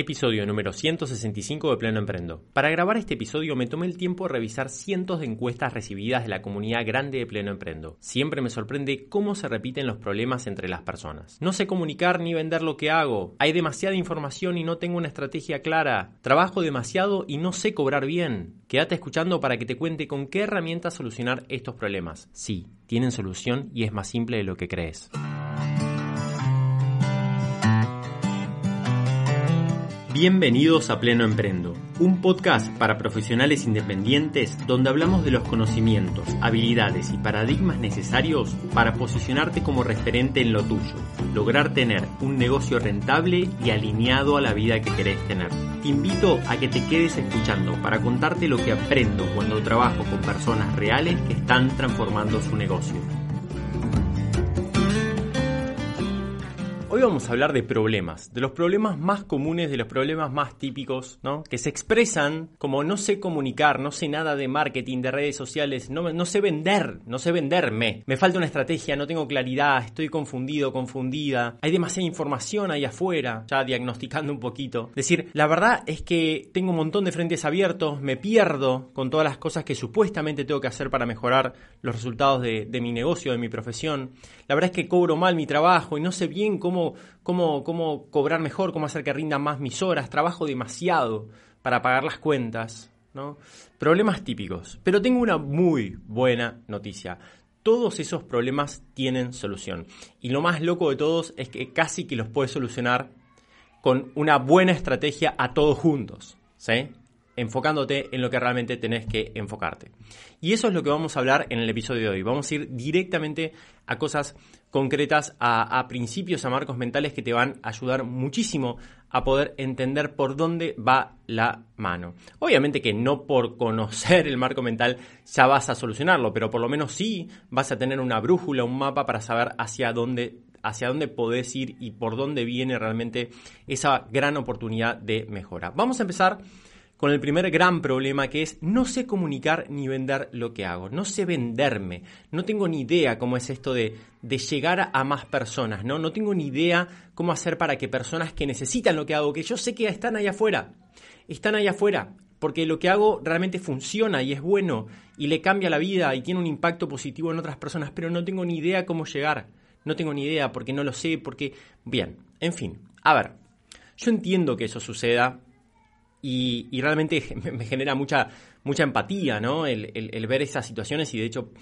Episodio número 165 de Pleno Emprendo. Para grabar este episodio me tomé el tiempo de revisar cientos de encuestas recibidas de la comunidad grande de Pleno Emprendo. Siempre me sorprende cómo se repiten los problemas entre las personas. No sé comunicar ni vender lo que hago. Hay demasiada información y no tengo una estrategia clara. Trabajo demasiado y no sé cobrar bien. Quédate escuchando para que te cuente con qué herramientas solucionar estos problemas. Sí, tienen solución y es más simple de lo que crees. Bienvenidos a Pleno Emprendo, un podcast para profesionales independientes donde hablamos de los conocimientos, habilidades y paradigmas necesarios para posicionarte como referente en lo tuyo, lograr tener un negocio rentable y alineado a la vida que querés tener. Te invito a que te quedes escuchando para contarte lo que aprendo cuando trabajo con personas reales que están transformando su negocio. Hoy vamos a hablar de problemas, de los problemas más comunes, de los problemas más típicos, ¿no? Que se expresan como no sé comunicar, no sé nada de marketing, de redes sociales, no, sé vender, no sé venderme, me falta una estrategia, no tengo claridad, estoy confundido, confundida, hay demasiada información ahí afuera, ya diagnosticando un poquito. Es decir, la verdad es que tengo un montón de frentes abiertos, me pierdo con todas las cosas que supuestamente tengo que hacer para mejorar los resultados de mi negocio, de mi profesión. La verdad es que cobro mal mi trabajo y no sé bien cómo cómo, cobrar mejor, cómo hacer que rindan más mis horas, trabajo demasiado para pagar las cuentas. Problemas típicos. Pero tengo una muy buena noticia. Todos esos problemas tienen solución. Y lo más loco de todos es que casi que los puedes solucionar con una buena estrategia a todos juntos. ¿sí? enfocándote en lo que realmente tenés que enfocarte. Y eso es lo que vamos a hablar en el episodio de hoy. Vamos a ir directamente a cosas concretas, a, principios, a marcos mentales que te van a ayudar muchísimo a poder entender por dónde va la mano. Obviamente que no por conocer el marco mental ya vas a solucionarlo, pero por lo menos sí vas a tener una brújula, un mapa para saber hacia dónde hacia dónde podés ir y por dónde viene realmente esa gran oportunidad de mejora. Vamos a empezar con el primer gran problema que es no sé comunicar ni vender lo que hago, no sé venderme, no tengo ni idea cómo es esto de, de llegar a más personas, ¿no? no tengo ni idea cómo hacer para que personas que necesitan lo que hago, que yo sé que están allá afuera, están allá afuera, porque lo que hago realmente funciona y es bueno y le cambia la vida y tiene un impacto positivo en otras personas, pero no tengo ni idea cómo llegar, no tengo ni idea porque no lo sé, porque... Bien, en fin, a ver, yo entiendo que eso suceda, y, y, realmente me genera mucha, mucha empatía, ¿no? El, el, el, ver esas situaciones y de hecho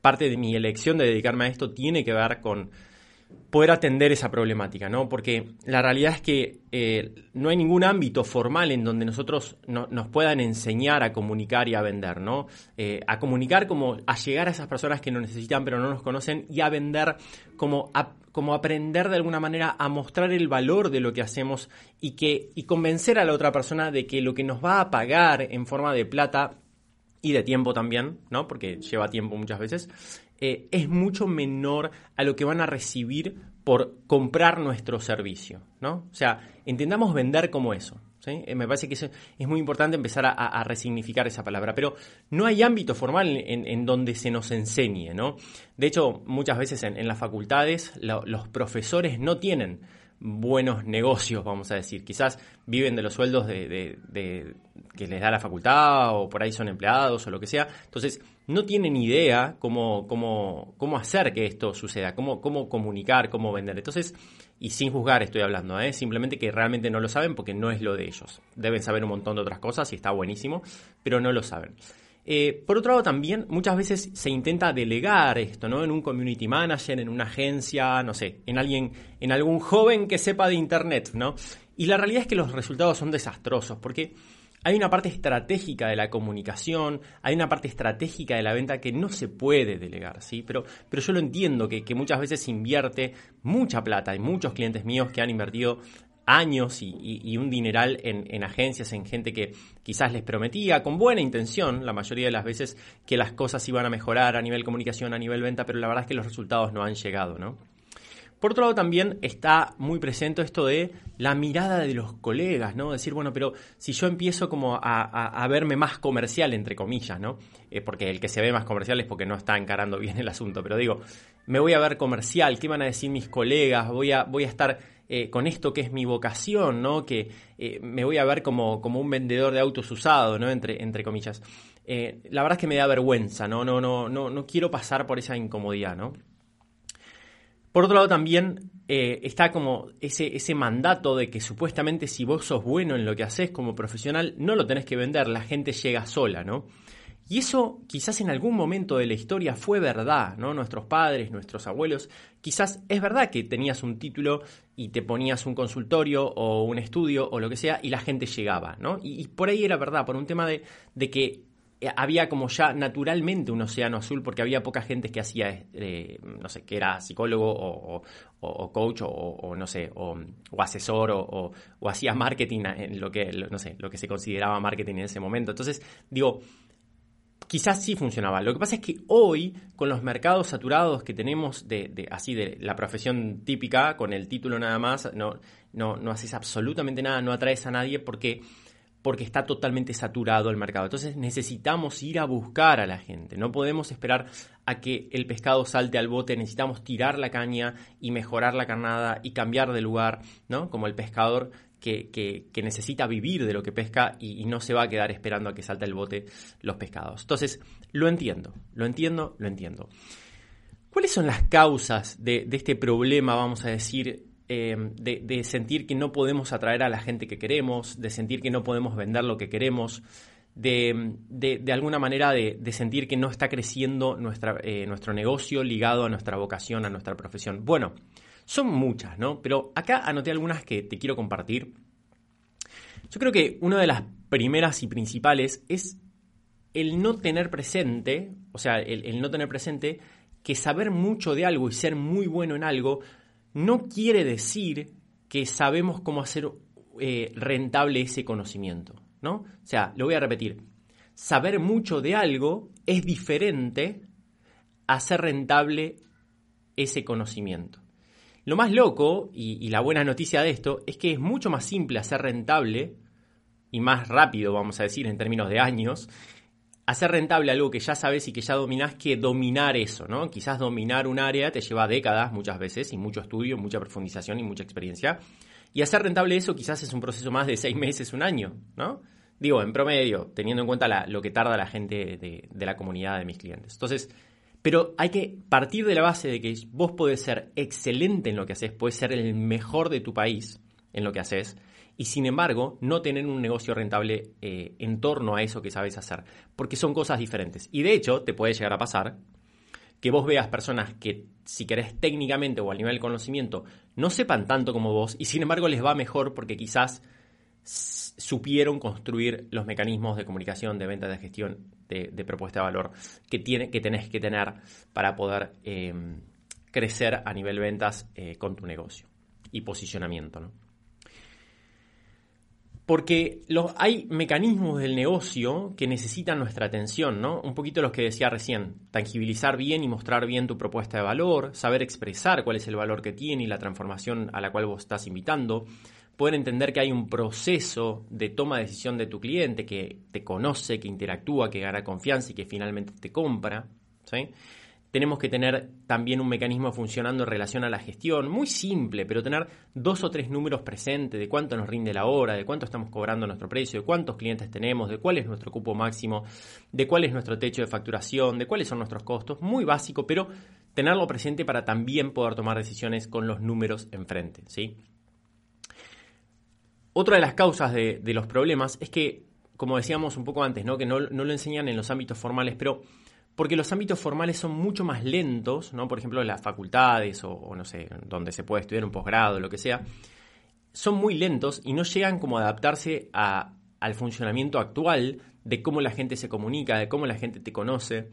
parte de mi elección de dedicarme a esto tiene que ver con poder atender esa problemática, ¿no? Porque la realidad es que eh, no hay ningún ámbito formal en donde nosotros no, nos puedan enseñar a comunicar y a vender, ¿no? Eh, a comunicar como a llegar a esas personas que nos necesitan pero no nos conocen y a vender como como aprender de alguna manera a mostrar el valor de lo que hacemos y que y convencer a la otra persona de que lo que nos va a pagar en forma de plata y de tiempo también, ¿no? Porque lleva tiempo muchas veces, eh, es mucho menor a lo que van a recibir por comprar nuestro servicio, ¿no? O sea, entendamos vender como eso. ¿sí? Eh, me parece que es muy importante empezar a, resignificar esa palabra, pero no hay ámbito formal en, en, donde se nos enseñe, ¿no? De hecho, muchas veces en, en las facultades lo, los profesores no tienen buenos negocios, vamos a decir. Quizás viven de los sueldos de, de, de, que les da la facultad o por ahí son empleados o lo que sea. Entonces, no tienen idea cómo, cómo, cómo hacer que esto suceda, cómo, cómo comunicar, cómo vender. Entonces, y sin juzgar estoy hablando, ¿eh? simplemente que realmente no lo saben porque no es lo de ellos. Deben saber un montón de otras cosas y está buenísimo, pero no lo saben. Eh, por otro lado, también muchas veces se intenta delegar esto, ¿no? En un community manager, en una agencia, no sé, en alguien, en algún joven que sepa de internet, ¿no? Y la realidad es que los resultados son desastrosos, porque hay una parte estratégica de la comunicación, hay una parte estratégica de la venta que no se puede delegar, ¿sí? Pero, pero yo lo entiendo, que, que muchas veces se invierte mucha plata. Hay muchos clientes míos que han invertido años y, un dineral en, en, agencias, en gente que quizás les prometía con buena intención, la mayoría de las veces, que las cosas iban a mejorar a nivel comunicación, a nivel venta, pero la verdad es que los resultados no han llegado, ¿no? Por otro lado, también está muy presente esto de la mirada de los colegas, ¿no? Decir, bueno, pero si yo empiezo como a, verme más comercial, entre comillas, ¿no? Eh, porque el que se ve más comercial es porque no está encarando bien el asunto, pero digo, me voy a ver comercial, ¿qué van a decir mis colegas? Voy a, voy a estar eh, con esto que es mi vocación, ¿no? Que eh, me voy a ver como, como un vendedor de autos usado, ¿no? Entre, entre comillas. la verdad es que me da vergüenza, ¿no? No, no, no, no quiero pasar por esa incomodidad, ¿no? Por otro lado, también eh, está como ese, ese mandato de que supuestamente si vos sos bueno en lo que haces como profesional, no lo tenés que vender, la gente llega sola, ¿no? Y eso quizás en algún momento de la historia fue verdad, ¿no? Nuestros padres, nuestros abuelos, quizás es verdad que tenías un título y te ponías un consultorio o un estudio o lo que sea y la gente llegaba, ¿no? Y, por ahí era verdad, por un tema de, de que eh, había como ya naturalmente un océano azul porque había poca gente que hacía, eh, no sé, que era psicólogo o, coach o, no sé, o, asesor o, hacía marketing en lo que, no sé, lo que se consideraba marketing en ese momento. Entonces, digo, quizás sí funcionaba. Lo que pasa es que hoy, con los mercados saturados que tenemos de, así de la profesión típica, con el título nada más, no, no, no haces absolutamente nada, no atraes a nadie porque porque está totalmente saturado el mercado. Entonces necesitamos ir a buscar a la gente. No podemos esperar a que el pescado salte al bote. Necesitamos tirar la caña y mejorar la carnada y cambiar de lugar, ¿no? Como el pescador que, necesita vivir de lo que pesca y, no se va a quedar esperando a que salte al bote los pescados. Entonces, lo entiendo, lo entiendo, lo entiendo. ¿Cuáles son las causas de, este problema, vamos a decir, eh, de, sentir que no podemos atraer a la gente que queremos, de sentir que no podemos vender lo que queremos, de, alguna manera de, sentir que no está creciendo eh, nuestro negocio ligado a nuestra vocación, a nuestra profesión. Bueno, son muchas, ¿no? Pero acá anoté algunas que te quiero compartir. Yo creo que una de las primeras y principales es el no tener presente, o sea, el no tener presente que saber mucho de algo y ser muy bueno en algo no quiere decir que sabemos cómo hacer eh, rentable ese conocimiento, ¿no? O sea, lo voy a repetir. Saber mucho de algo es diferente a hacer rentable ese conocimiento. Lo más loco y, la buena noticia de esto es que es mucho más simple hacer rentable y más rápido, vamos a decir, en términos de años, hacer rentable algo que ya sabes y que ya dominás que dominar eso, ¿no? Quizás dominar un área te lleva décadas muchas veces y mucho estudio, mucha profundización y mucha experiencia. Y hacer rentable eso quizás es un proceso más de seis meses, un año, ¿no? Digo, en promedio, teniendo en cuenta lo que tarda la gente de, de la comunidad de mis clientes. Entonces, pero hay que partir de la base de que vos podés ser excelente en lo que haces, puedes ser el mejor de tu país en lo que haces, y sin embargo no tener un negocio rentable eh, en torno a eso que sabes hacer, porque son cosas diferentes. Y de hecho te puede llegar a pasar que vos veas personas que, si querés técnicamente o a nivel de conocimiento, no sepan tanto como vos y sin embargo les va mejor porque quizás supieron construir los mecanismos de comunicación, de venta, de gestión, de, propuesta de valor que, tiene, que tenés que tener para poder eh, crecer a nivel ventas eh, con tu negocio y posicionamiento. ¿no? Porque hay mecanismos del negocio que necesitan nuestra atención, ¿no? Un poquito los que decía recién, tangibilizar bien y mostrar bien tu propuesta de valor, saber expresar cuál es el valor que tiene y la transformación a la cual vos estás invitando, poder entender que hay un proceso de toma de decisión de tu cliente que te conoce, que interactúa, que gana confianza y que finalmente te compra, ¿sí? tenemos que tener también un mecanismo funcionando en relación a la gestión, muy simple, pero tener dos o tres números presentes de cuánto nos rinde la hora, de cuánto estamos cobrando nuestro precio, de cuántos clientes tenemos, de cuál es nuestro cupo máximo, de cuál es nuestro techo de facturación, de cuáles son nuestros costos, muy básico, pero tenerlo presente para también poder tomar decisiones con los números enfrente, ¿sí? Otra de las causas de, los problemas es que, como decíamos un poco antes, ¿no? que no, no lo enseñan en los ámbitos formales, pero porque los ámbitos formales son mucho más lentos, ¿no? Por ejemplo, las facultades o, no sé, donde se puede estudiar un posgrado, lo que sea, son muy lentos y no llegan como a adaptarse al funcionamiento actual de cómo la gente se comunica, de cómo la gente te conoce.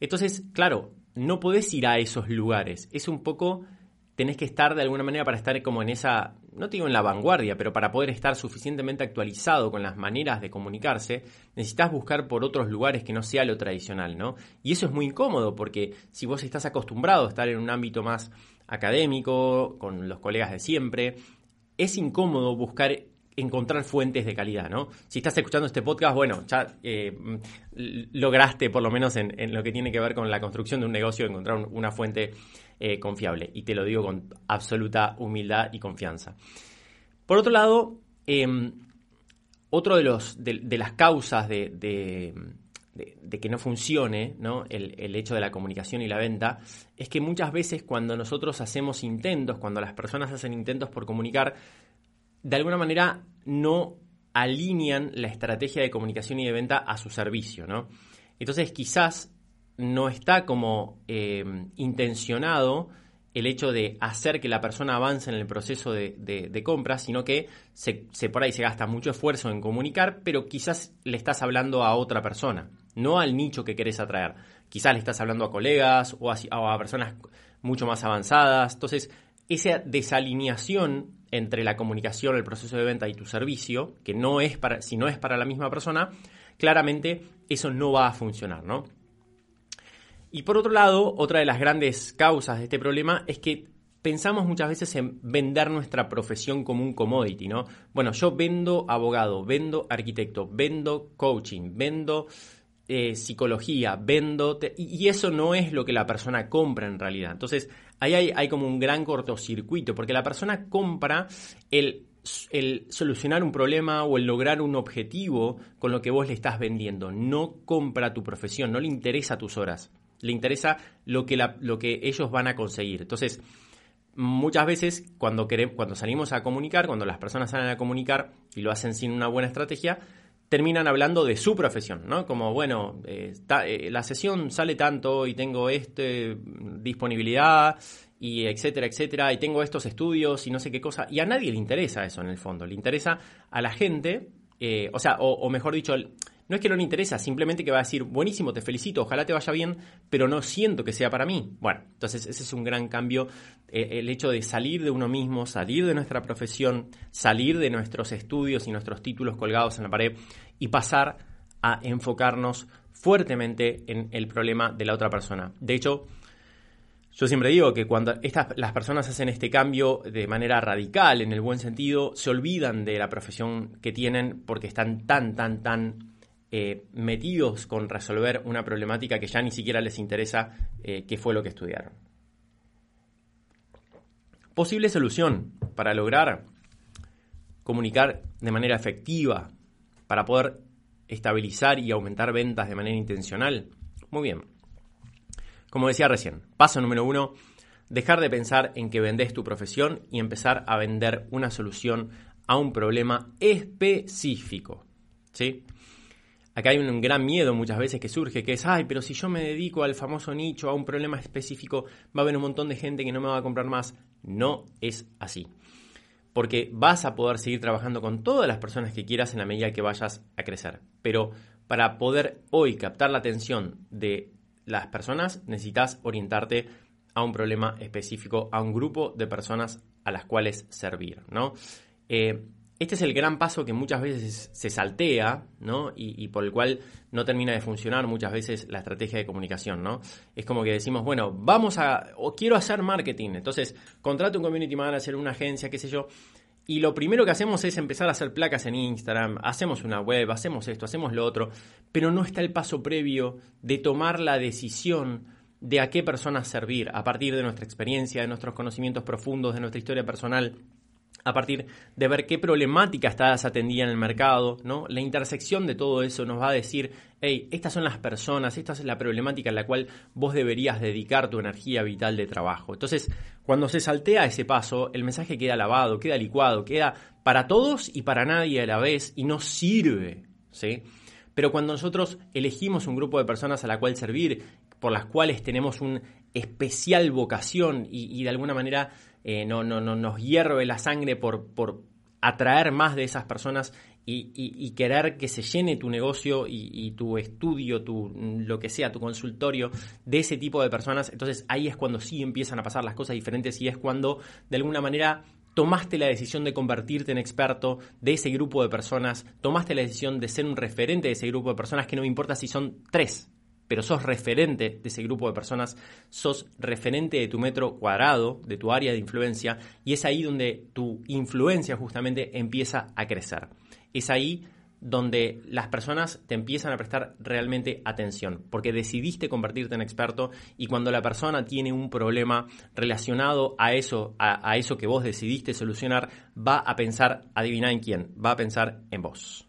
Entonces, claro, no podés ir a esos lugares. Es un poco tenés que estar de alguna manera para estar como en esa, no te digo en la vanguardia, pero para poder estar suficientemente actualizado con las maneras de comunicarse, necesitas buscar por otros lugares que no sea lo tradicional, ¿no? Y eso es muy incómodo porque si vos estás acostumbrado a estar en un ámbito más académico, con los colegas de siempre. Es incómodo buscar encontrar fuentes de calidad, ¿no? Si estás escuchando este podcast, bueno, ya eh, lograste, por lo menos en, lo que tiene que ver con la construcción de un negocio, encontrar una fuente eh, confiable. Y te lo digo con absoluta humildad y confianza. Por otro lado, em, otro de, los, de, las causas de, que no funcione el, hecho de la comunicación y la venta es que muchas veces cuando nosotros hacemos intentos, cuando las personas hacen intentos por comunicar, de alguna manera no alinean la estrategia de comunicación y de venta a su servicio, ¿no? Entonces quizás no está como eh, intencionado el hecho de hacer que la persona avance en el proceso de, compra, sino que se, por ahí se gasta mucho esfuerzo en comunicar, pero quizás le estás hablando a otra persona, no al nicho que querés atraer. Quizás le estás hablando a colegas o a personas mucho más avanzadas. Entonces, esa desalineación entre la comunicación, el proceso de venta y tu servicio, que no es para, si no es para la misma persona, claramente eso no va a funcionar, ¿no? Y por otro lado, otra de las grandes causas de este problema es que pensamos muchas veces en vender nuestra profesión como un commodity, ¿no? Bueno, yo vendo abogado, vendo arquitecto, vendo coaching, vendo eh, psicología, vendo... y eso no es lo que la persona compra en realidad. Entonces, ahí hay, como un gran cortocircuito, porque la persona compra el el solucionar un problema o el lograr un objetivo con lo que vos le estás vendiendo. No compra tu profesión, no le interesa tus horas, le interesa lo que, lo que ellos van a conseguir. Entonces, muchas veces cuando, queremos, cuando salimos a comunicar, cuando las personas salen a comunicar y lo hacen sin una buena estrategia, terminan hablando de su profesión, ¿no? Como, bueno, eh, eh, la sesión sale tanto y tengo este disponibilidad y etcétera, etcétera, y tengo estos estudios y no sé qué cosa. Y a nadie le interesa eso en el fondo, le interesa a la gente, eh, o sea, o mejor dicho, no es que no le interesa, simplemente que va a decir, buenísimo, te felicito, ojalá te vaya bien, pero no siento que sea para mí. Bueno, entonces ese es un gran cambio, eh, el hecho de salir de uno mismo, salir de nuestra profesión, salir de nuestros estudios y nuestros títulos colgados en la pared y pasar a enfocarnos fuertemente en el problema de la otra persona. De hecho, yo siempre digo que cuando estas, las personas hacen este cambio de manera radical, en el buen sentido, se olvidan de la profesión que tienen porque están tan, tan, tan eh, metidos con resolver una problemática que ya ni siquiera les interesa eh, qué fue lo que estudiaron. Posible solución para lograr comunicar de manera efectiva, para poder estabilizar y aumentar ventas de manera intencional. Muy bien. Como decía recién, paso número uno, dejar de pensar en que vendes tu profesión y empezar a vender una solución a un problema específico. ¿Sí? Acá hay un gran miedo muchas veces que surge, que es, ay, pero si yo me dedico al famoso nicho, a un problema específico, va a haber un montón de gente que no me va a comprar más. No es así. Porque vas a poder seguir trabajando con todas las personas que quieras en la medida que vayas a crecer. Pero para poder hoy captar la atención de las personas, necesitas orientarte a un problema específico, a un grupo de personas a las cuales servir, ¿no? Eh, este es el gran paso que muchas veces se saltea, ¿no? Y, por el cual no termina de funcionar muchas veces la estrategia de comunicación, ¿no? Es como que decimos, bueno, vamos a, o quiero hacer marketing, entonces contrato un community manager, una agencia, qué sé yo, y lo primero que hacemos es empezar a hacer placas en Instagram, hacemos una web, hacemos esto, hacemos lo otro, pero no está el paso previo de tomar la decisión de a qué personas servir a partir de nuestra experiencia, de nuestros conocimientos profundos, de nuestra historia personal a partir de ver qué problemática está atendida en el mercado, ¿no? La intersección de todo eso nos va a decir, hey, estas son las personas, esta es la problemática en la cual vos deberías dedicar tu energía vital de trabajo. Entonces, cuando se saltea ese paso, el mensaje queda lavado, queda licuado, queda para todos y para nadie a la vez y no sirve, ¿sí? Pero cuando nosotros elegimos un grupo de personas a la cual servir, por las cuales tenemos una especial vocación y de alguna manera eh, no, no, no, nos hierve la sangre por, por atraer más de esas personas y, querer que se llene tu negocio y, tu estudio, tu, lo que sea, tu consultorio de ese tipo de personas, entonces ahí es cuando sí empiezan a pasar las cosas diferentes y es cuando de alguna manera tomaste la decisión de convertirte en experto de ese grupo de personas, tomaste la decisión de ser un referente de ese grupo de personas que no me importa si son tres, pero sos referente de ese grupo de personas, sos referente de tu metro cuadrado, de tu área de influencia, y es ahí donde tu influencia justamente empieza a crecer. Es ahí donde las personas te empiezan a prestar realmente atención, porque decidiste convertirte en experto y cuando la persona tiene un problema relacionado a eso, a, eso que vos decidiste solucionar, va a pensar, adivina en quién, va a pensar en vos.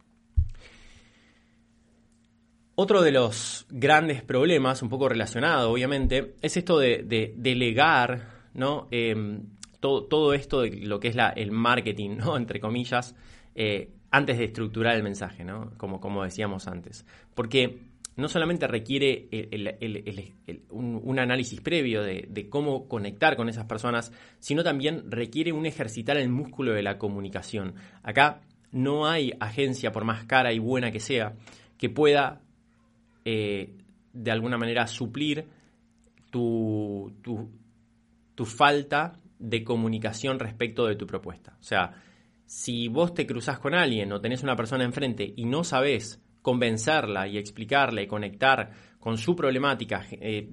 Otro de los grandes problemas, un poco relacionado obviamente, es esto de, delegar ¿no? Em, todo, todo, esto de lo que es el marketing, ¿no? entre comillas, eh, antes de estructurar el mensaje, ¿no? Como, como decíamos antes. Porque no solamente requiere un, análisis previo de, cómo conectar con esas personas, sino también requiere un ejercitar el músculo de la comunicación. Acá no hay agencia, por más cara y buena que sea, que pueda eh, de alguna manera suplir tu, tu, tu falta de comunicación respecto de tu propuesta. O sea, si vos te cruzás con alguien o tenés una persona enfrente y no sabés convencerla y explicarle, conectar con su problemática, eh,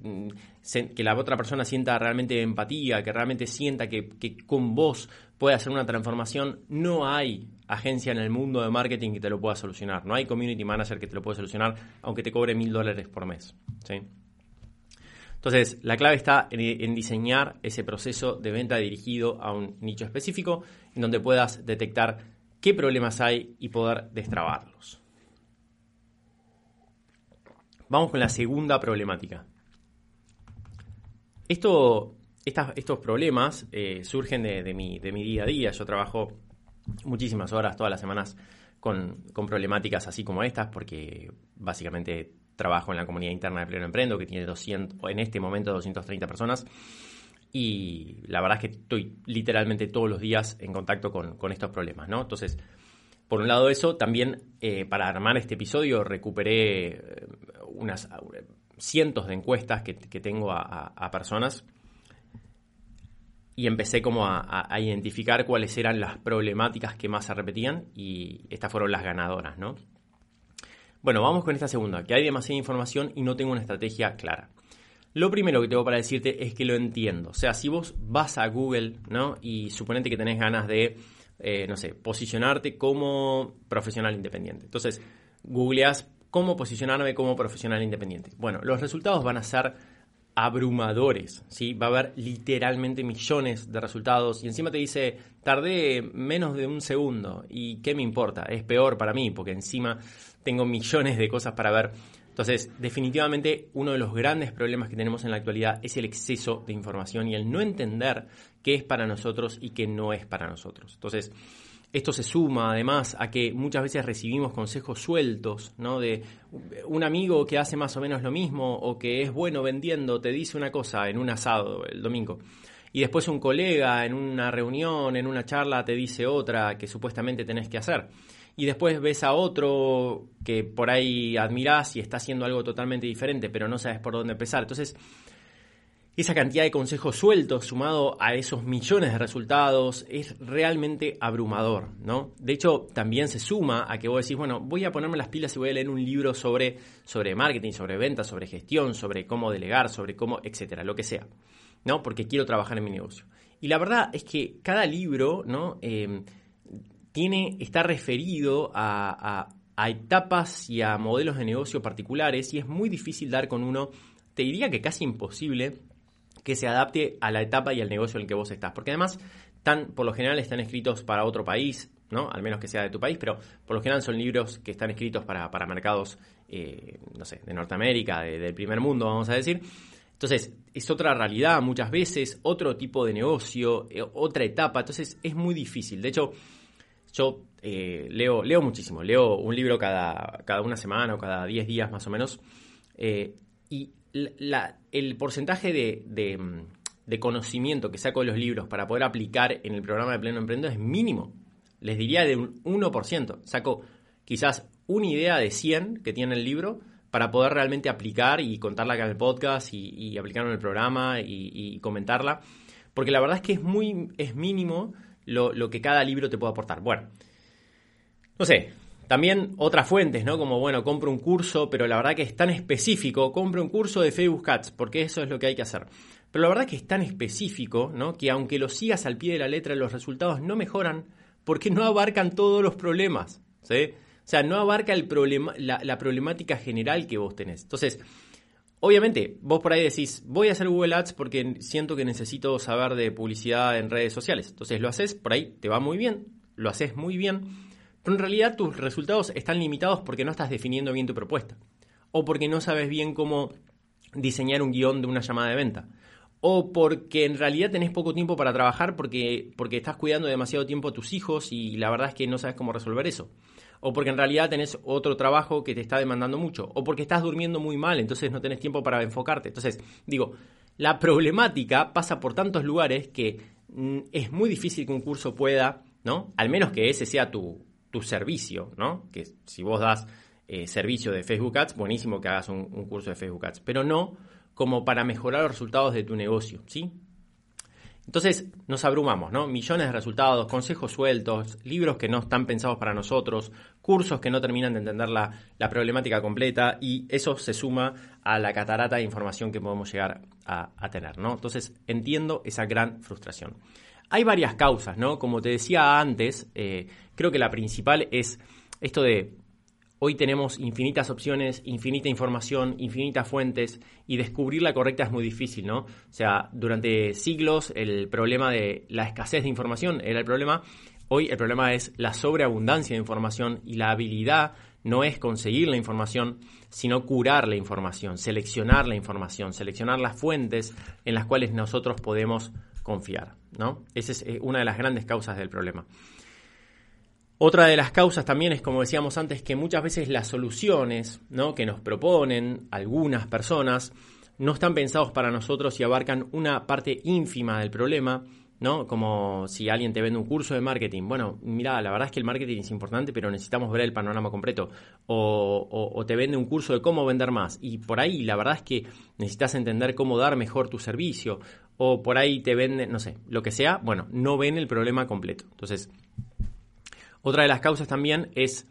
que la otra persona sienta realmente empatía, que realmente sienta que, con vos puede hacer una transformación, no hay agencia en el mundo de marketing que te lo pueda solucionar. No hay community manager que te lo pueda solucionar, aunque te cobre mil dólares por mes. Entonces, la clave está en, diseñar ese proceso de venta dirigido a un nicho específico, en donde puedas detectar qué problemas hay y poder destrabarlos. Vamos con la segunda problemática. Esto, estos problemas eh, surgen de, mi, día a día. Yo trabajo muchísimas horas todas las semanas con, con problemáticas así como estas, porque básicamente trabajo en la comunidad interna de Pleno Emprendo, que tiene 200, en este momento 230 personas. Y la verdad es que estoy literalmente todos los días en contacto con, estos problemas, ¿no? Entonces, por un lado eso, también eh, para armar este episodio recuperé eh, unas cientos de encuestas que, tengo a, personas y empecé como a, a, identificar cuáles eran las problemáticas que más se repetían y estas fueron las ganadoras, ¿no? Bueno, vamos con esta segunda, que hay demasiada información y no tengo una estrategia clara. Lo primero que tengo para decirte es que lo entiendo. O sea, si vos vas a Google, ¿no? Y suponete que tenés ganas de, eh, no sé, posicionarte como profesional independiente. Entonces, googleas cómo posicionarme como profesional independiente. Bueno, los resultados van a ser abrumadores, ¿sí? Va a haber literalmente millones de resultados y encima te dice, tardé menos de un segundo y ¿qué me importa? Es peor para mí porque encima tengo millones de cosas para ver. Entonces, definitivamente uno de los grandes problemas que tenemos en la actualidad es el exceso de información y el no entender qué es para nosotros y qué no es para nosotros. Entonces, esto se suma además a que muchas veces recibimos consejos sueltos, ¿no? De un amigo que hace más o menos lo mismo o que es bueno vendiendo, te dice una cosa en un asado el domingo. Y después un colega en una reunión, en una charla, te dice otra que supuestamente tenés que hacer y después ves a otro que por ahí admirás y está haciendo algo totalmente diferente, pero no sabes por dónde empezar. Entonces, esa cantidad de consejos sueltos sumado a esos millones de resultados es realmente abrumador, ¿no? De hecho, también se suma a que vos decís, bueno, voy a ponerme las pilas y voy a leer un libro sobre, sobre marketing, sobre ventas, sobre gestión, sobre cómo delegar, sobre cómo, etcétera, lo que sea, ¿no? Porque quiero trabajar en mi negocio. Y la verdad es que cada libro, ¿no? Eh, está referido a, etapas y a modelos de negocio particulares y es muy difícil dar con uno, te diría que casi imposible, que se adapte a la etapa y al negocio en el que vos estás. Porque además, tan, por lo general están escritos para otro país, ¿no? Al menos que sea de tu país, pero por lo general son libros que están escritos para, mercados, eh, no sé, de Norteamérica, del primer mundo, vamos a decir. Entonces, es otra realidad muchas veces, otro tipo de negocio, eh, otra etapa. Entonces, es muy difícil. De hecho, yo eh, leo, leo muchísimo, leo un libro cada, cada una semana o cada 10 días más o menos. Eh, y el porcentaje de, conocimiento que saco de los libros para poder aplicar en el programa de Pleno Emprendo es mínimo. Les diría de un 1%. Saco quizás una idea de 100 que tiene el libro para poder realmente aplicar y contarla acá en el podcast y, aplicarla en el programa y, y, comentarla. Porque la verdad es que es muy es mínimo lo, que cada libro te puede aportar. Bueno, no sé, También otras fuentes, ¿no? Como, bueno, compro un curso, pero la verdad que es tan específico, compro un curso de Facebook Ads, porque eso es lo que hay que hacer. Pero la verdad que es tan específico, ¿no? Que aunque lo sigas al pie de la letra, los resultados no mejoran porque no abarcan todos los problemas, ¿sí? O sea, no abarca el problema, la, la problemática general que vos tenés. Entonces, Obviamente, vos por ahí decís, voy a hacer Google Ads porque siento que necesito saber de publicidad en redes sociales. Entonces lo haces, por ahí te va muy bien, lo haces muy bien, en realidad tus resultados están limitados porque no estás definiendo bien tu propuesta. O porque no sabes bien cómo diseñar un guion de una llamada de venta. O porque en realidad tenés poco tiempo para trabajar porque, porque estás cuidando demasiado tiempo a tus hijos y la verdad es que no sabes cómo resolver eso o porque en realidad tenés otro trabajo que te está demandando mucho, o porque estás durmiendo muy mal, entonces no tenés tiempo para enfocarte. Entonces, digo, la problemática pasa por tantos lugares que mm, es muy difícil que un curso pueda, ¿no? Al menos que ese sea tu, tu servicio, ¿no? Que si vos das eh, servicio de Facebook Ads, buenísimo que hagas un, curso de Facebook Ads, pero no como para mejorar los resultados de tu negocio, ¿sí? Entonces nos abrumamos, ¿no? Millones de resultados, consejos sueltos, libros que no están pensados para nosotros, cursos que no terminan de entender la, problemática completa y eso se suma a la catarata de información que podemos llegar a, tener, ¿no? Entonces entiendo esa gran frustración. Hay varias causas, ¿no? Como te decía antes, eh, creo que la principal es esto de Hoy tenemos infinitas opciones, infinita información, infinitas fuentes y descubrir la correcta es muy difícil, ¿no? O sea, durante siglos el problema de la escasez de información era el problema. Hoy el problema es la sobreabundancia de información y la habilidad no es conseguir la información, sino curar la información, seleccionar la información, seleccionar las fuentes en las cuales nosotros podemos confiar, ¿no? Esa es eh, una de las grandes causas del problema. Otra de las causas también es, como decíamos antes, que muchas veces las soluciones ¿no? que nos proponen algunas personas no están pensados para nosotros y abarcan una parte ínfima del problema, ¿no? Como si alguien te vende un curso de marketing. Bueno, mira, la verdad es que el marketing es importante, pero necesitamos ver el panorama completo. O, o, te vende un curso de cómo vender más. Y por ahí la verdad es que necesitas entender cómo dar mejor tu servicio. O por ahí te vende, no sé, lo que sea. Bueno, no ven el problema completo. Entonces, otra de las causas también es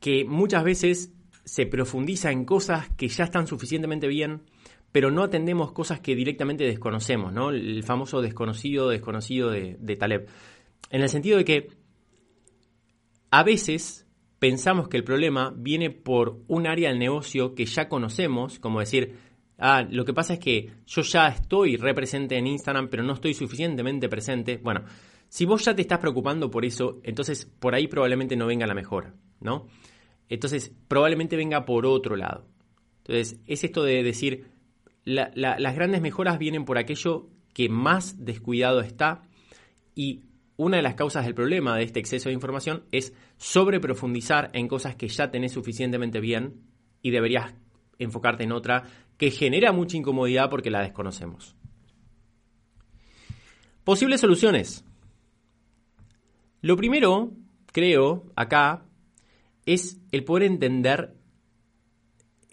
que muchas veces se profundiza en cosas que ya están suficientemente bien, pero no atendemos cosas que directamente desconocemos, ¿no? El famoso desconocido, desconocido de, de Taleb. En el sentido de que a veces pensamos que el problema viene por un área del negocio que ya conocemos, como decir, ah, lo que pasa es que yo ya estoy represente en Instagram, pero no estoy suficientemente presente. Bueno, si vos ya te estás preocupando por eso, entonces por ahí probablemente no venga la mejora, ¿no? Entonces probablemente venga por otro lado. Entonces es esto de decir, las grandes mejoras vienen por aquello que más descuidado está y una de las causas del problema de este exceso de información es sobreprofundizar en cosas que ya tenés suficientemente bien y deberías enfocarte en otra que genera mucha incomodidad porque la desconocemos. Posibles soluciones. Lo primero, creo, acá, es el poder entender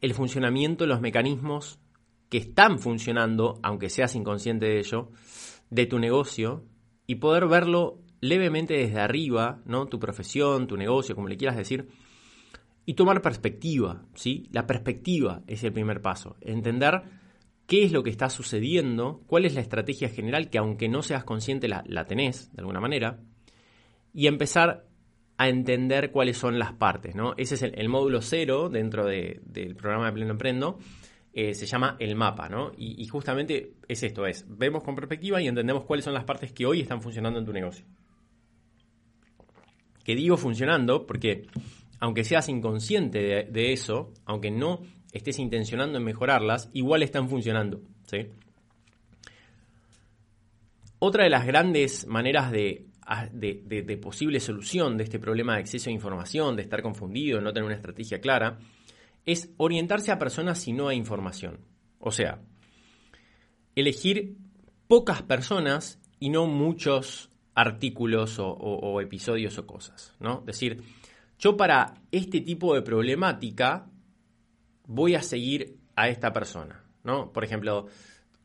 el funcionamiento, los mecanismos que están funcionando, aunque seas inconsciente de ello, de tu negocio y poder verlo levemente desde arriba, ¿no? Tu profesión, tu negocio, como le quieras decir, y tomar perspectiva, ¿sí? La perspectiva es el primer paso, entender qué es lo que está sucediendo, cuál es la estrategia general que aunque no seas consciente la, la tenés de alguna manera, y empezar a entender cuáles son las partes. ¿no? Ese es el, módulo cero dentro del programa de Pleno Emprendo. Eh, se llama el mapa, ¿no? Y, justamente es esto, es, vemos con perspectiva y entendemos cuáles son las partes que hoy están funcionando en tu negocio. Que digo funcionando porque aunque seas inconsciente de, eso, aunque no estés intencionando en mejorarlas, igual están funcionando, ¿sí? Otra de las grandes maneras de de, posible solución de este problema de exceso de información, de estar confundido, no tener una estrategia clara, es orientarse a personas y no a información. O sea, elegir pocas personas y no muchos artículos o, episodios o cosas, ¿no? Decir, yo para este tipo de problemática voy a seguir a esta persona, ¿no? Por ejemplo,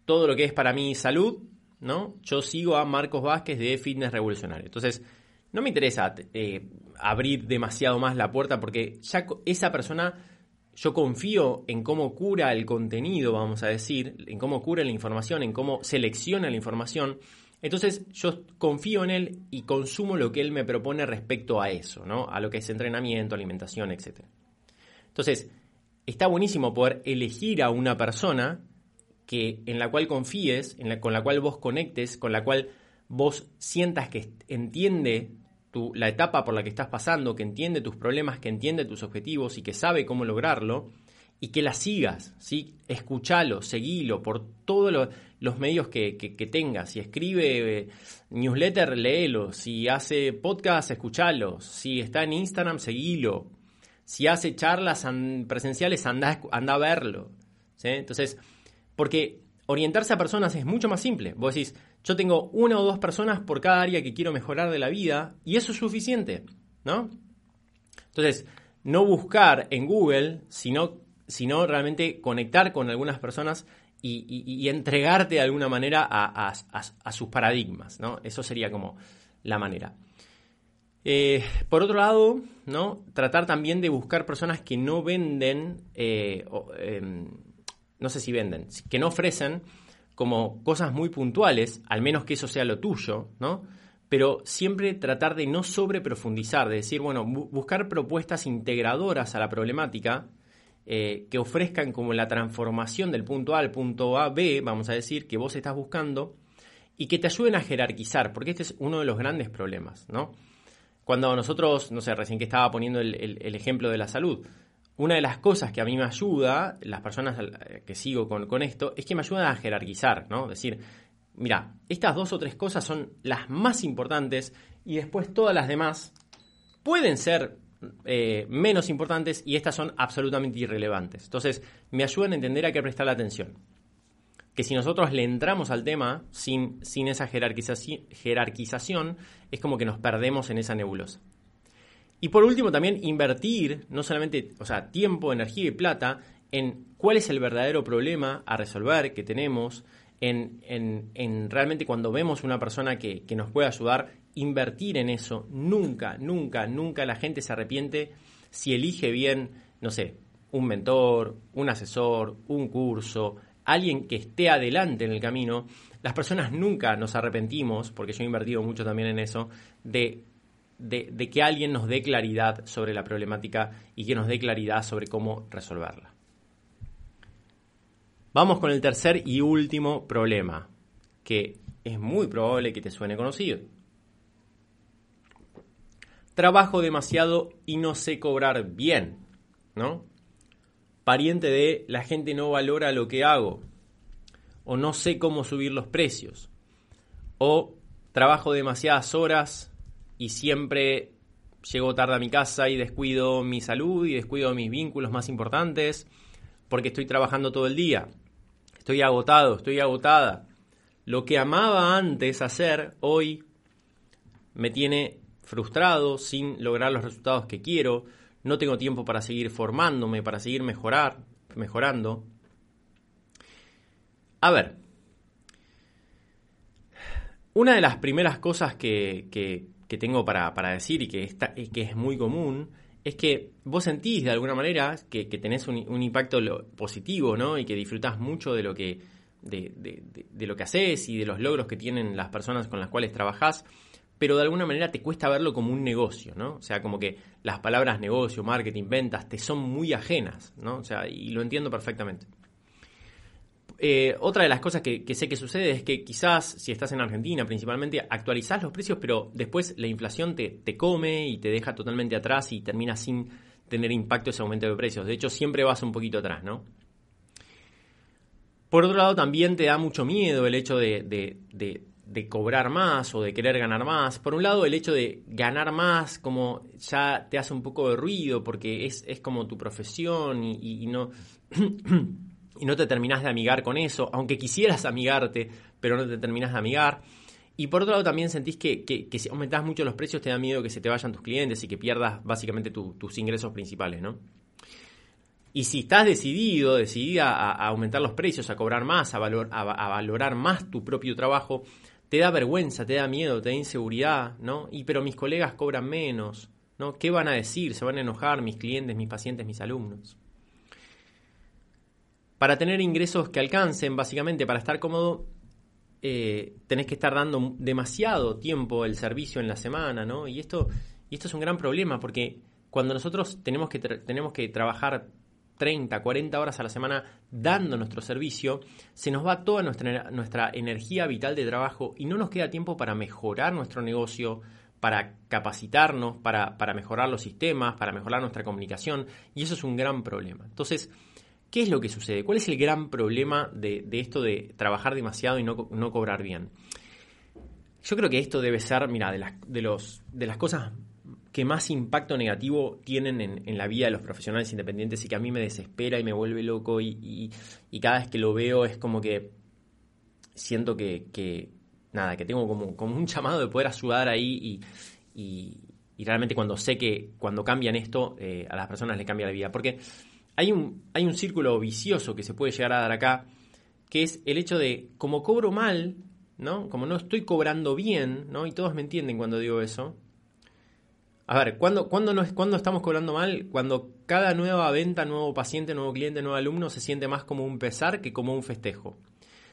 todo lo que es para mí salud, ¿no? Yo sigo a Marcos Vázquez de Fitness Revolucionario. Entonces, no me interesa eh, abrir demasiado más la puerta porque ya esa persona, yo confío en cómo cura el contenido, vamos a decir, en cómo cura la información, en cómo selecciona la información. Entonces yo confío en él y consumo lo que él me propone respecto a eso, ¿no? A lo que es entrenamiento, alimentación, etc. Entonces, está buenísimo poder elegir a una persona que, en la cual confíes, con la cual vos conectes, con la cual vos sientas que entiende tu, la etapa por la que estás pasando, que entiende tus problemas, que entiende tus objetivos y que sabe cómo lograrlo, y que la sigas, ¿sí? Escuchalo, seguilo por todos los medios que, tengas. Si escribe eh, newsletter, léelo. Si hace podcast, escuchalo. Si está en Instagram, seguilo. Si hace charlas presenciales, anda, anda a verlo. Entonces, porque orientarse a personas es mucho más simple. Vos decís, yo tengo una o dos personas por cada área que quiero mejorar de la vida y eso es suficiente, ¿no? Entonces, no buscar en Google, sino, sino realmente conectar con algunas personas y, entregarte de alguna manera a, sus paradigmas, ¿no? Eso sería como la manera. Eh, por otro lado, ¿no? Tratar también de buscar personas que no venden, eh, em, no sé si venden, que no ofrecen como cosas muy puntuales, al menos que eso sea lo tuyo, ¿no? Pero siempre tratar de no sobreprofundizar, de decir, bueno, buscar propuestas integradoras a la problemática eh, que ofrezcan como la transformación del punto A al punto A, B, vamos a decir, que vos estás buscando y que te ayuden a jerarquizar, porque este es uno de los grandes problemas, ¿no? Cuando nosotros, no sé, recién que estaba poniendo el ejemplo de la salud, una de las cosas que a mí me ayuda, las personas que sigo con, esto, es que me ayudan a jerarquizar, ¿no? Decir, mira, estas dos o tres cosas son las más importantes y después todas las demás pueden ser eh, menos importantes y estas son absolutamente irrelevantes. Entonces, me ayudan a entender a qué prestar la atención. Que si nosotros le entramos al tema sin, sin esa jerarquización, es como que nos perdemos en esa nebulosa. Y por último, también invertir, no solamente, o sea, tiempo, energía y plata, en cuál es el verdadero problema a resolver que tenemos, en, realmente cuando vemos una persona que, que, nos puede ayudar, invertir en eso. Nunca, nunca, nunca la gente se arrepiente si elige bien, no sé, un mentor, un asesor, un curso, alguien que esté adelante en el camino. Las personas nunca nos arrepentimos, porque yo he invertido mucho también en eso, de de, que alguien nos dé claridad sobre la problemática y que nos dé claridad sobre cómo resolverla. Vamos con el tercer y último problema, que es muy probable que te suene conocido. Trabajo demasiado y no sé cobrar bien, ¿no? Pariente de la gente no valora lo que hago, o no sé cómo subir los precios, o trabajo demasiadas horas y siempre llego tarde a mi casa y descuido mi salud y descuido mis vínculos más importantes porque estoy trabajando todo el día. Estoy agotado, estoy agotada. Lo que amaba antes hacer, hoy me tiene frustrado sin lograr los resultados que quiero. No tengo tiempo para seguir formándome, para seguir mejorar, mejorando. A ver, una de las primeras cosas que, que tengo para, decir y que, que es muy común es que vos sentís de alguna manera que, tenés un, impacto positivo, ¿no? Y que disfrutás mucho de lo que, de, de, lo que haces y de los logros que tienen las personas con las cuales trabajás, pero de alguna manera te cuesta verlo como un negocio, ¿no? O sea, como que las palabras negocio, marketing, ventas te son muy ajenas, ¿no? O sea, y lo entiendo perfectamente. Eh, otra de las cosas que, sé que sucede es que quizás si estás en Argentina principalmente actualizás los precios, pero después la inflación te, te come y te deja totalmente atrás y termina sin tener impacto ese aumento de precios. De hecho, siempre vas un poquito atrás, ¿no? Por otro lado, también te da mucho miedo el hecho de, cobrar más o de querer ganar más. Por un lado, el hecho de ganar más como ya te hace un poco de ruido porque es, como tu profesión y no... y no te terminás de amigar con eso, aunque quisieras amigarte, pero no te terminás de amigar. Y por otro lado también sentís que, si aumentás mucho los precios te da miedo que se te vayan tus clientes y que pierdas básicamente tus ingresos principales, ¿no? Y si estás decidido, decidida a, aumentar los precios, a cobrar más, a, valor, a, valorar más tu propio trabajo, te da vergüenza, te da miedo, te da inseguridad, ¿no? Y pero mis colegas cobran menos, ¿no? ¿Qué van a decir? ¿Se van a enojar mis clientes, mis pacientes, mis alumnos? Para tener ingresos que alcancen, básicamente, para estar cómodo, eh, tenés que estar dando demasiado tiempo el servicio en la semana, ¿no? Y esto, y esto es un gran problema porque cuando nosotros tenemos que, tenemos que trabajar 30, 40 horas a la semana dando nuestro servicio, se nos va toda nuestra, nuestra energía vital de trabajo y no nos queda tiempo para mejorar nuestro negocio, para capacitarnos, para, para mejorar los sistemas, para mejorar nuestra comunicación, y eso es un gran problema. Entonces, ¿qué es lo que sucede? ¿Cuál es el gran problema de, esto de trabajar demasiado y no, no, cobrar bien? Yo creo que esto debe ser, mira, de las, de, los, de las cosas que más impacto negativo tienen en, la vida de los profesionales independientes y que a mí me desespera y me vuelve loco y, cada vez que lo veo es como que siento que, nada, que tengo como, un llamado de poder ayudar ahí y, realmente cuando sé que cuando cambian esto eh, a las personas les cambia la vida. Porque hay un, hay un círculo vicioso que se puede llegar a dar acá, que es el hecho de como cobro mal, ¿no? Como no estoy cobrando bien, ¿no? Y todos me entienden cuando digo eso, a ver, ¿cuándo, estamos cobrando mal? Cuando cada nueva venta, nuevo paciente, nuevo cliente, nuevo alumno se siente más como un pesar que como un festejo.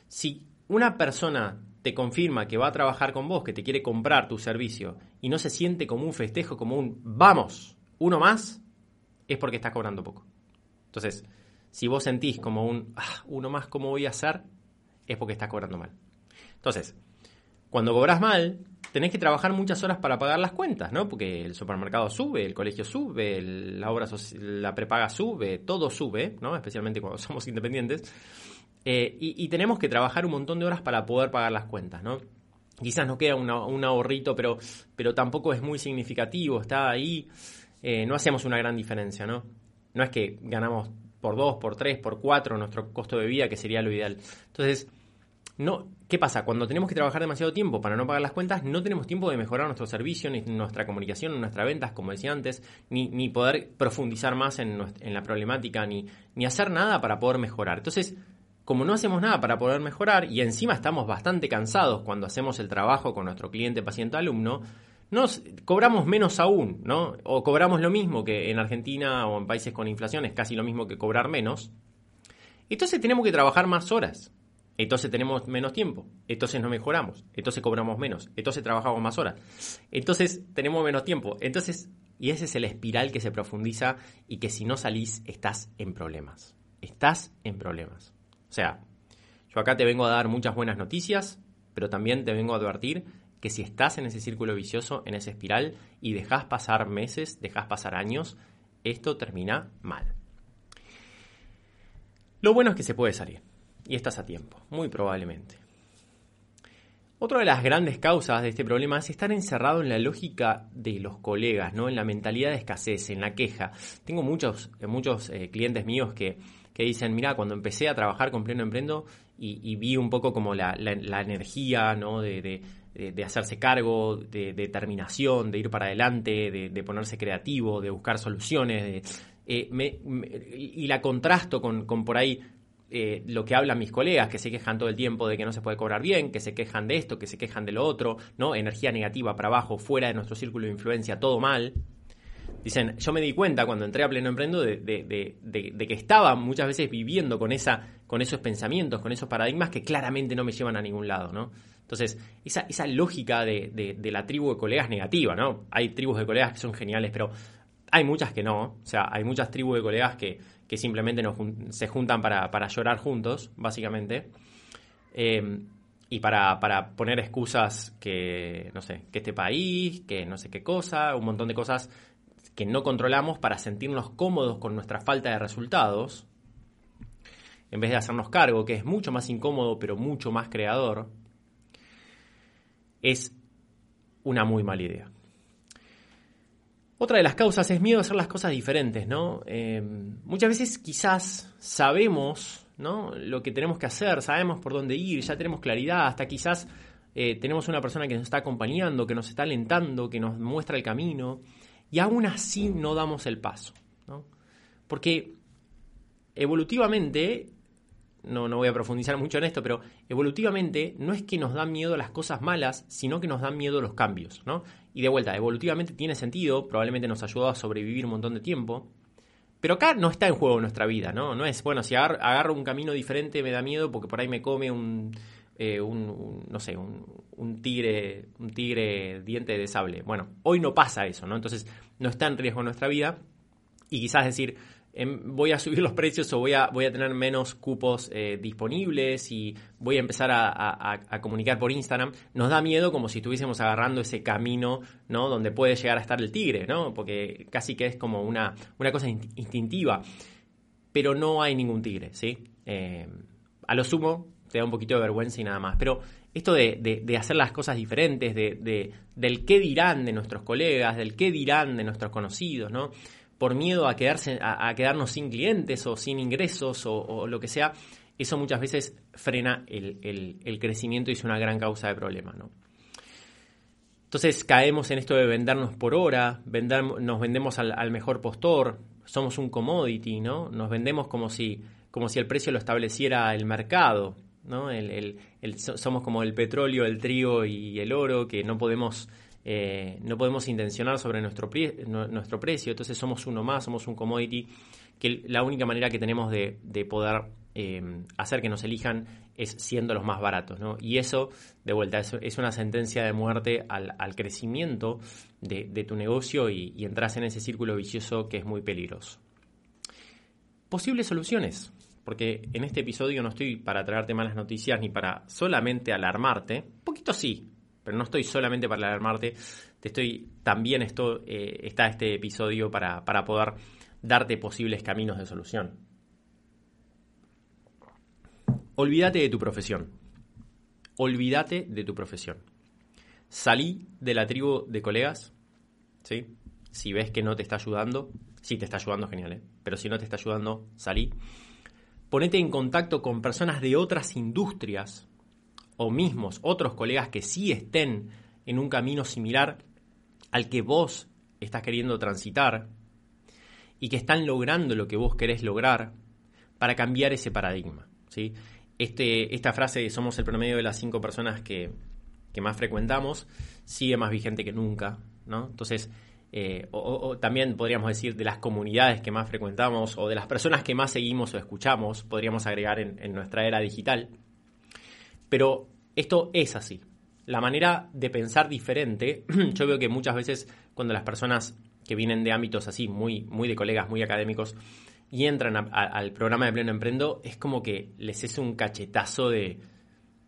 Si una persona te confirma que va a trabajar con vos, que te quiere comprar tu servicio y no se siente como un festejo, como un vamos, uno más, es porque estás cobrando poco. Entonces, si vos sentís como un ah, uno más, ¿cómo voy a hacer? Es porque estás cobrando mal. Entonces, cuando cobras mal, tenés que trabajar muchas horas para pagar las cuentas, ¿no? Porque el supermercado sube, el colegio sube, la obra la prepaga sube, todo sube, ¿no? Especialmente cuando somos independientes. Eh, y, tenemos que trabajar un montón de horas para poder pagar las cuentas, ¿no? Quizás nos queda un ahorrito, pero, pero tampoco es muy significativo, está ahí. Eh, no hacemos una gran diferencia, ¿no? No es que ganamos por dos, por tres, por cuatro nuestro costo de vida, que sería lo ideal. Entonces, no, ¿Qué pasa? Cuando tenemos que trabajar demasiado tiempo para no pagar las cuentas, no tenemos tiempo de mejorar nuestro servicio, ni nuestra comunicación, ni nuestras ventas, como decía antes, ni, ni poder profundizar más en, la problemática, ni, ni hacer nada para poder mejorar. Entonces, como no hacemos nada para poder mejorar y encima estamos bastante cansados cuando hacemos el trabajo con nuestro cliente, paciente, alumno, nos cobramos menos aún, ¿no? O cobramos lo mismo que en Argentina o en países con inflación, es casi lo mismo que cobrar menos. Entonces tenemos que trabajar más horas. Entonces tenemos menos tiempo, entonces no mejoramos, entonces cobramos menos, entonces trabajamos más horas, entonces tenemos menos tiempo, entonces, y ese es el espiral que se profundiza y que si no salís estás en problemas, estás en problemas. O sea, yo acá te vengo a dar muchas buenas noticias, pero también te vengo a advertir que si estás en ese círculo vicioso, en ese espiral, y dejas pasar meses, dejas pasar años, esto termina mal. Lo bueno es que se puede salir y estás a tiempo, muy probablemente. Otra de las grandes causas de este problema es estar encerrado en la lógica de los colegas, ¿no? en la mentalidad de escasez, en la queja. Tengo muchos, eh, muchos eh, clientes míos que, dicen, mira, cuando empecé a trabajar con Pleno Emprendo y, vi un poco como la, energía ¿no? de, hacerse cargo, de determinación, de ir para adelante, de, ponerse creativo, de buscar soluciones, eh, y la contrasto con, con por ahí eh, lo que hablan mis colegas, que se quejan todo el tiempo de que no se puede cobrar bien, que se quejan de esto, que se quejan de lo otro, ¿no? Energía negativa para abajo, fuera de nuestro círculo de influencia, todo mal. Dicen, yo me di cuenta cuando entré a Pleno Emprendo de, que estaba muchas veces viviendo con, esa, con esos pensamientos, con esos paradigmas que claramente no me llevan a ningún lado, ¿no? Entonces, esa, esa lógica de, la tribu de colegas negativa, ¿no? Hay tribus de colegas que son geniales, pero hay muchas que no. O sea, hay muchas tribus de colegas que, que simplemente se juntan para, llorar juntos, básicamente. Eh, y para, poner excusas que, no sé, que este país, que no sé qué cosa, un montón de cosas que no controlamos para sentirnos cómodos con nuestra falta de resultados, en vez de hacernos cargo, que es mucho más incómodo pero mucho más creador, es una muy mala idea. Otra de las causas es miedo a hacer las cosas diferentes, ¿no? Eh, muchas veces quizás sabemos, ¿no? Lo que tenemos que hacer, sabemos por dónde ir, ya tenemos claridad, hasta quizás eh, tenemos una persona que nos está acompañando, que nos está alentando, que nos muestra el camino, y aún así no damos el paso, ¿no? Porque evolutivamente no, no voy a profundizar mucho en esto, pero evolutivamente no es que nos dan miedo las cosas malas, sino que nos dan miedo los cambios, ¿no? Y de vuelta, evolutivamente tiene sentido, probablemente nos ayudó a sobrevivir un montón de tiempo, pero acá no está en juego nuestra vida, ¿no? No es, bueno, si agarro, un camino diferente me da miedo porque por ahí me come un, eh, un, no sé, un, un, tigre, un tigre diente de sable. Bueno, hoy no pasa eso, ¿no? Entonces no está en riesgo nuestra vida y quizás decir, Em, voy a subir los precios o voy a, voy a tener menos cupos eh, disponibles y voy a empezar a, comunicar por Instagram, nos da miedo como si estuviésemos agarrando ese camino, ¿no? Donde puede llegar a estar el tigre, ¿no? Porque casi que es como una, una cosa instintiva. Pero no hay ningún tigre, ¿sí? Em, a lo sumo te da un poquito de vergüenza y nada más. Pero esto de, de, hacer las cosas diferentes, de, del qué dirán de nuestros colegas, del qué dirán de nuestros conocidos, ¿no? Por miedo a, quedarse, a, quedarnos sin clientes o sin ingresos o, lo que sea, eso muchas veces frena el, crecimiento y es una gran causa de problemas. ¿no? Entonces caemos en esto de vendernos por hora, vender, nos vendemos al, mejor postor, somos un commodity, ¿no? Nos vendemos como si, como si el precio lo estableciera el mercado, ¿no? somos como el petróleo, el trigo y el oro que no podemos eh, no podemos intencionar sobre nuestro, precio, entonces somos uno más, somos un commodity, que la única manera que tenemos de, poder eh, hacer que nos elijan es siendo los más baratos. ¿no? Y eso, de vuelta, es, una sentencia de muerte al, crecimiento de, tu negocio y, y entras en ese círculo vicioso que es muy peligroso. Posibles soluciones porque en este episodio no estoy para traerte malas noticias ni para solamente alarmarte, poquito sí, pero no estoy solamente para alarmarte, te estoy, también esto, eh, está este episodio para, para poder darte posibles caminos de solución. Olvídate de tu profesión. Olvídate de tu profesión. Salí de la tribu de colegas, ¿sí? Si ves que no te está ayudando, si te está ayudando, genial, ¿eh? Pero si no te está ayudando, salí. Ponete en contacto con personas de otras industrias o mismos otros colegas que sí estén en un camino similar al que vos estás queriendo transitar y que están logrando lo que vos querés lograr para cambiar ese paradigma. ¿sí? Este, esta frase de somos el promedio de las cinco personas que, más frecuentamos sigue más vigente que nunca. ¿no? Entonces, eh, o, también podríamos decir de las comunidades que más frecuentamos o de las personas que más seguimos o escuchamos, podríamos agregar en nuestra era digital. Pero esto es así. La manera de pensar diferente, yo veo que muchas veces cuando las personas que vienen de ámbitos así, muy, muy de colegas, muy académicos, y entran al programa de Pleno Emprendo, es como que les es un cachetazo de,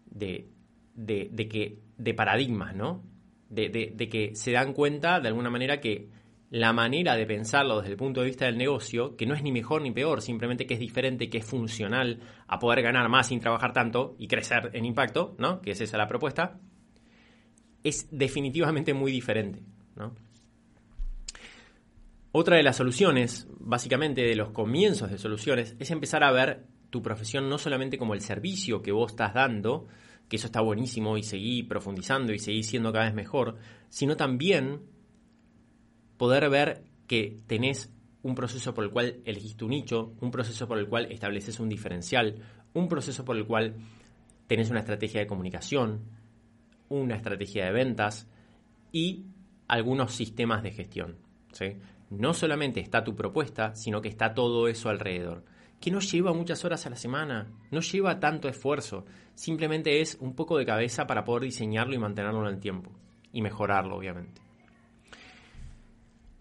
de, de, que, de paradigmas, ¿no? De, de, que se dan cuenta de alguna manera que la manera de pensarlo desde el punto de vista del negocio, que no es ni mejor ni peor, simplemente que es diferente, que es funcional a poder ganar más sin trabajar tanto y crecer en impacto, ¿no? Que es esa la propuesta, es definitivamente muy diferente, ¿no? Otra de las soluciones, básicamente de los comienzos de soluciones, es empezar a ver tu profesión no solamente como el servicio que vos estás dando, que eso está buenísimo y seguir profundizando y seguir siendo cada vez mejor, sino también poder ver que tenés un proceso por el cual elegiste un nicho, un proceso por el cual estableces un diferencial, un proceso por el cual tenés una estrategia de comunicación, una estrategia de ventas y algunos sistemas de gestión. No solamente está tu propuesta, sino que está todo eso alrededor. Que no lleva muchas horas a la semana, no lleva tanto esfuerzo, simplemente es un poco de cabeza para poder diseñarlo y mantenerlo en el tiempo y mejorarlo, obviamente.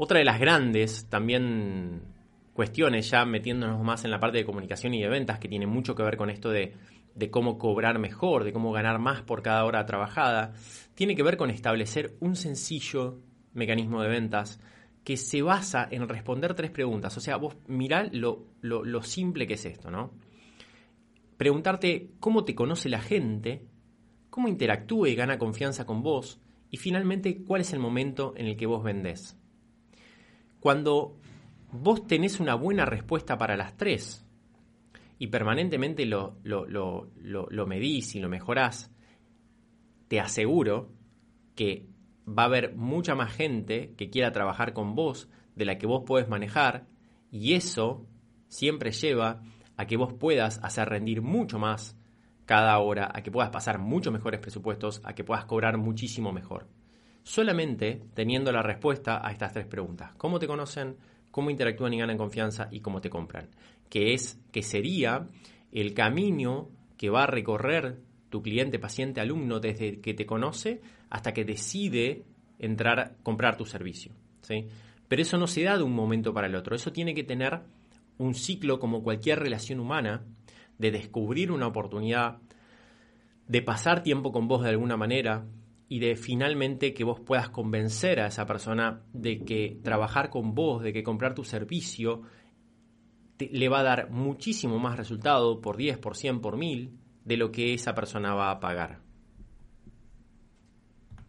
Otra de las grandes también cuestiones, ya metiéndonos más en la parte de comunicación y de ventas, que tiene mucho que ver con esto de, cómo cobrar mejor, de cómo ganar más por cada hora trabajada, tiene que ver con establecer un sencillo mecanismo de ventas que se basa en responder tres preguntas. O sea, vos mirá lo, simple que es esto, ¿no? Preguntarte cómo te conoce la gente, cómo interactúa y gana confianza con vos, y finalmente cuál es el momento en el que vos vendés. Cuando vos tenés una buena respuesta para las tres y permanentemente lo, lo, medís y lo mejorás, te aseguro que va a haber mucha más gente que quiera trabajar con vos de la que vos podés manejar y eso siempre lleva a que vos puedas hacer rendir mucho más cada hora, a que puedas pasar muchos mejores presupuestos, a que puedas cobrar muchísimo mejor. Solamente teniendo la respuesta a estas tres preguntas. ¿Cómo te conocen? ¿Cómo interactúan y ganan confianza? ¿Y cómo te compran? Que es, que sería el camino que va a recorrer tu cliente, paciente, alumno desde que te conoce hasta que decide entrar, comprar tu servicio. ¿sí? Pero eso no se da de un momento para el otro. Eso tiene que tener un ciclo como cualquier relación humana de descubrir una oportunidad, de pasar tiempo con vos de alguna manera y de finalmente que vos puedas convencer a esa persona de que trabajar con vos, de que comprar tu servicio le va a dar muchísimo más resultado por 10, por 100, por 1000 de lo que esa persona va a pagar.